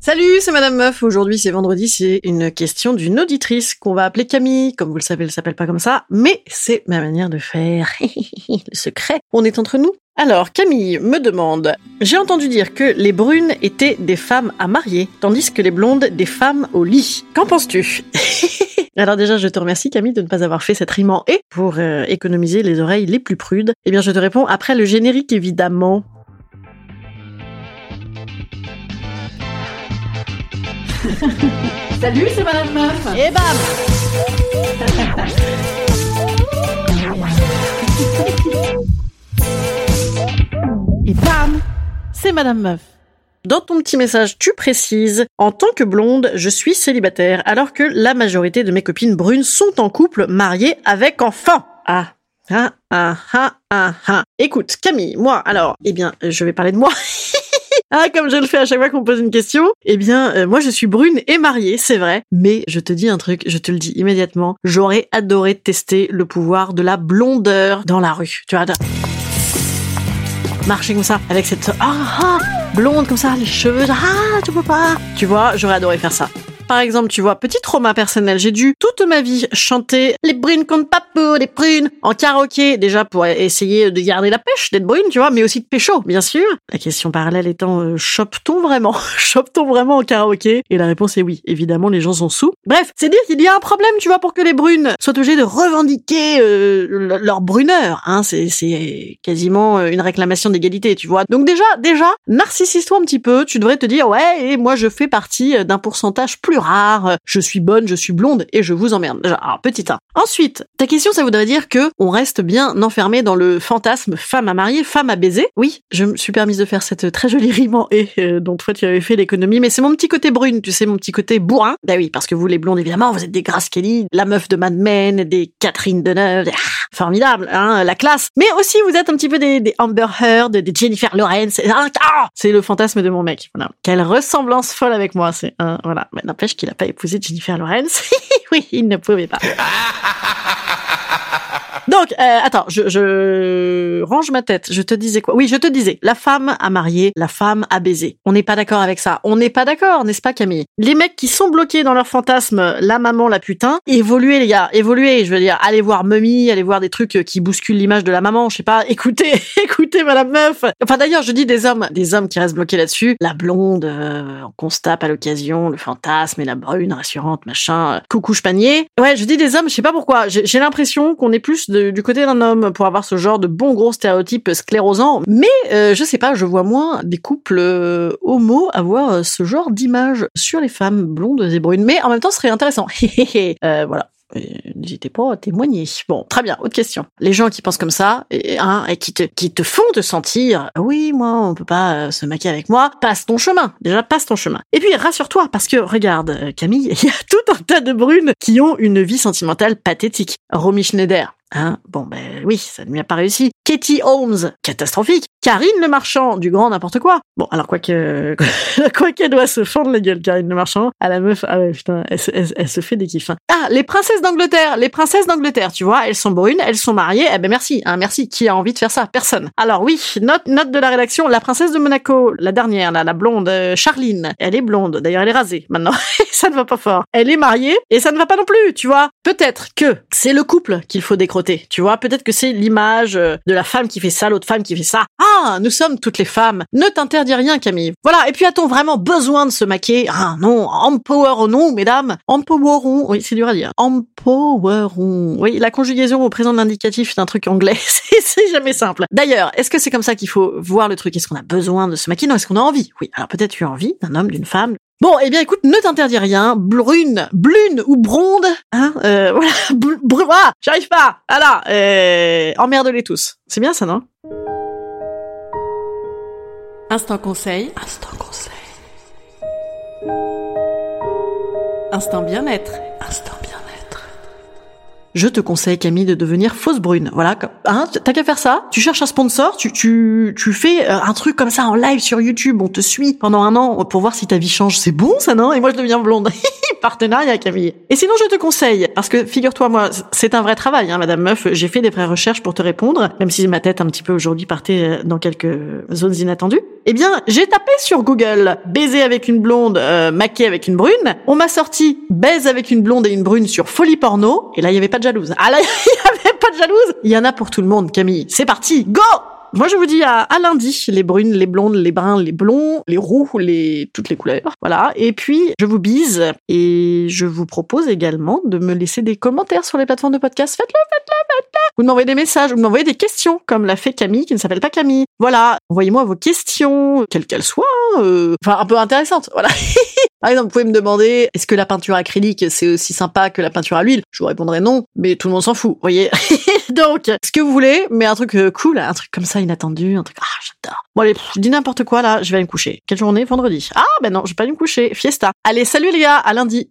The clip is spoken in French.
Salut, c'est Madame Meuf. Aujourd'hui, c'est vendredi. C'est une question d'une auditrice qu'on va appeler Camille. Comme vous le savez, elle s'appelle pas comme ça, mais c'est ma manière de faire. le secret, on est entre nous. Alors, Camille me demande J'ai entendu dire que les brunes étaient des femmes à marier, tandis que les blondes des femmes au lit. Qu'en penses-tu Alors déjà, je te remercie Camille de ne pas avoir fait cette rime en et pour euh, économiser les oreilles les plus prudes. Eh bien, je te réponds après le générique évidemment. Salut, c'est Madame Meuf. Et bam Et bam C'est Madame Meuf. Dans ton petit message, tu précises En tant que blonde, je suis célibataire, alors que la majorité de mes copines brunes sont en couple, mariées avec enfants. Ah. Ah, ah, ah, ah, ah. Écoute, Camille, moi, alors, eh bien, je vais parler de moi. Ah, comme je le fais à chaque fois qu'on me pose une question, eh bien, euh, moi je suis brune et mariée, c'est vrai. Mais je te dis un truc, je te le dis immédiatement, j'aurais adoré tester le pouvoir de la blondeur dans la rue. Tu vois, marcher comme ça, avec cette ah, ah, blonde comme ça, les cheveux, ah, tu peux pas. Tu vois, j'aurais adoré faire ça. Par exemple, tu vois, petit trauma personnel, j'ai dû toute ma vie chanter les brunes comptent pas pour les prunes en karaoké, déjà pour essayer de garder la pêche, d'être brune, tu vois, mais aussi de pécho, bien sûr. La question parallèle étant, euh, chope-t-on vraiment? Chope-t-on vraiment en karaoké? Et la réponse est oui, évidemment, les gens sont sous. Bref, c'est dire qu'il y a un problème, tu vois, pour que les brunes soient obligées de revendiquer euh, le- leur bruneur. Hein, c'est, quasiment euh, une réclamation d'égalité, tu vois. Donc déjà, déjà, narcissise-toi un petit peu. Tu devrais te dire, ouais, et moi je fais partie d'un pourcentage plus rare. euh, Je suis bonne, je suis blonde et je vous emmerde. Alors, petit 1. Ensuite, ta question, ça voudrait dire que on reste bien enfermé dans le fantasme femme à marier, femme à baiser. Oui, je me suis permise de faire cette très jolie rime en et euh, dont toi tu avais fait l'économie, mais c'est mon petit côté brune, tu sais, mon petit côté bourrin. Bah oui, parce que vous les blondes, évidemment, vous êtes des Grace Kelly, la meuf de Mad Men, des Catherine Deneuve, des- formidable, hein, la classe. Mais aussi, vous êtes un petit peu des, Amber Heard, des Jennifer Lawrence. Ah, c'est le fantasme de mon mec. Voilà. Quelle ressemblance folle avec moi. C'est un, voilà. Mais n'empêche qu'il a pas épousé Jennifer Lawrence. oui, il ne pouvait pas. Donc, euh, attends, je, je range ma tête. Je te disais quoi? Oui, je te disais, la femme à marier, la femme à baiser. On n'est pas d'accord avec ça. On n'est pas d'accord, n'est-ce pas, Camille? Les mecs qui sont bloqués dans leur fantasme, la maman, la putain, évoluez, les gars, évoluez. Je veux dire, allez voir Mummy, allez voir des trucs qui bousculent l'image de la maman. Je sais pas. Écoutez, écoutez, Madame Meuf. Enfin, d'ailleurs, je dis des hommes, des hommes qui restent bloqués là-dessus. La blonde, euh, on constate à l'occasion le fantasme et la brune rassurante, machin. euh, coucou, panier. Ouais, je dis des hommes. Je sais pas pourquoi. J'ai l'impression qu'on est plus de- du côté d'un homme pour avoir ce genre de bon gros stéréotype sclérosant. Mais euh, je sais pas, je vois moins des couples euh, homo avoir euh, ce genre d'image sur les femmes blondes et brunes. Mais en même temps, ce serait intéressant. euh, voilà. Euh, N'hésitez pas à témoigner. Bon, très bien. Autre question. Les gens qui pensent comme ça, et, hein, et qui te qui te font te sentir, oui, moi, on peut pas se maquiller avec moi. Passe ton chemin. Déjà, passe ton chemin. Et puis rassure-toi, parce que regarde, Camille, il y a tout un tas de brunes qui ont une vie sentimentale pathétique. Romy Schneider. Hein? Bon, ben oui, ça ne lui a pas réussi. Katie Holmes, catastrophique. Karine Le Marchand, du grand n'importe quoi. Bon, alors quoi que, quoi qu'elle doit se fendre la gueule, Karine Le Marchand, à la meuf, ah ouais, putain, elle, se- fait des kiffs. hein. Ah, les princesses d'Angleterre, les princesses d'Angleterre, tu vois, elles sont brunes, elles sont mariées, eh ben merci, hein, merci. Qui a envie de faire ça? Personne. Alors oui, note, note de la rédaction, la princesse de Monaco, la dernière, là, la blonde, euh, Charline, elle est blonde, d'ailleurs elle est rasée maintenant, ça ne va pas fort. Elle est mariée, et ça ne va pas non plus, tu vois. Peut-être que c'est le couple qu'il faut décrocher Tu vois, peut-être que c'est l'image euh, de la femme qui fait ça, l'autre femme qui fait ça. Ah, nous sommes toutes les femmes. Ne t'interdis rien, Camille. Voilà. Et puis, a-t-on vraiment besoin de se maquiller? Ah non, empowerons, mesdames? Empowerons. Oui, c'est dur à dire. Empowerons. Oui, la conjugaison au présent de l'indicatif c'est un truc anglais. c'est jamais simple. D'ailleurs, est-ce que c'est comme ça qu'il faut voir le truc? Est-ce qu'on a besoin de se maquiller? Non, est-ce qu'on a envie? Oui. Alors peut-être tu as envie d'un homme, d'une femme, Bon, eh bien, écoute, ne t'interdis rien. Brune, blune ou bronde, hein, euh, voilà, br ah, j'arrive pas. Voilà, euh, emmerde-les tous. C'est bien ça, non? Instant conseil. Instant conseil. Instant bien-être. Je te conseille Camille de devenir fausse brune. Voilà, hein, t'as qu'à faire ça. Tu cherches un sponsor, tu tu tu fais euh, un truc comme ça en live sur YouTube, on te suit pendant un an pour voir si ta vie change. C'est bon ça non? Et moi je deviens blonde. Partenariat Camille. Et sinon je te conseille parce que figure-toi moi c'est un vrai travail hein, madame meuf, j'ai fait des vraies recherches pour te répondre même si ma tête un petit peu aujourd'hui partait euh, dans quelques zones inattendues. Eh bien, j'ai tapé sur Google baiser avec une blonde, euh, maquer avec une brune. On m'a sorti baise avec une blonde et une brune sur folie porno et là il y avait pas de jalouse. Ah là, il y avait pas de jalouse. Il y en a pour tout le monde, Camille. C'est parti, go moi, je vous dis à, à, lundi, les brunes, les blondes, les bruns, les blonds, les roux, les toutes les couleurs. Voilà. Et puis, je vous bise et je vous propose également de me laisser des commentaires sur les plateformes de podcast. Faites-le, faites-le, faites-le. Vous m'envoyez des messages, vous m'envoyez des questions, comme l'a fait Camille, qui ne s'appelle pas Camille. Voilà. Envoyez-moi vos questions, quelles qu'elles soient, euh, enfin un peu intéressantes. Voilà. Par exemple, vous pouvez me demander, est-ce que la peinture acrylique, c'est aussi sympa que la peinture à l'huile? Je vous répondrai non, mais tout le monde s'en fout, vous voyez Donc, ce que vous voulez, mais un truc euh, cool, un truc comme ça, inattendu, un truc, ah, j'adore. Bon, allez, je dis n'importe quoi, là, je vais aller me coucher. Quelle journée? Vendredi. Ah, ben non, je vais pas aller me coucher. Fiesta. Allez, salut les gars, à lundi.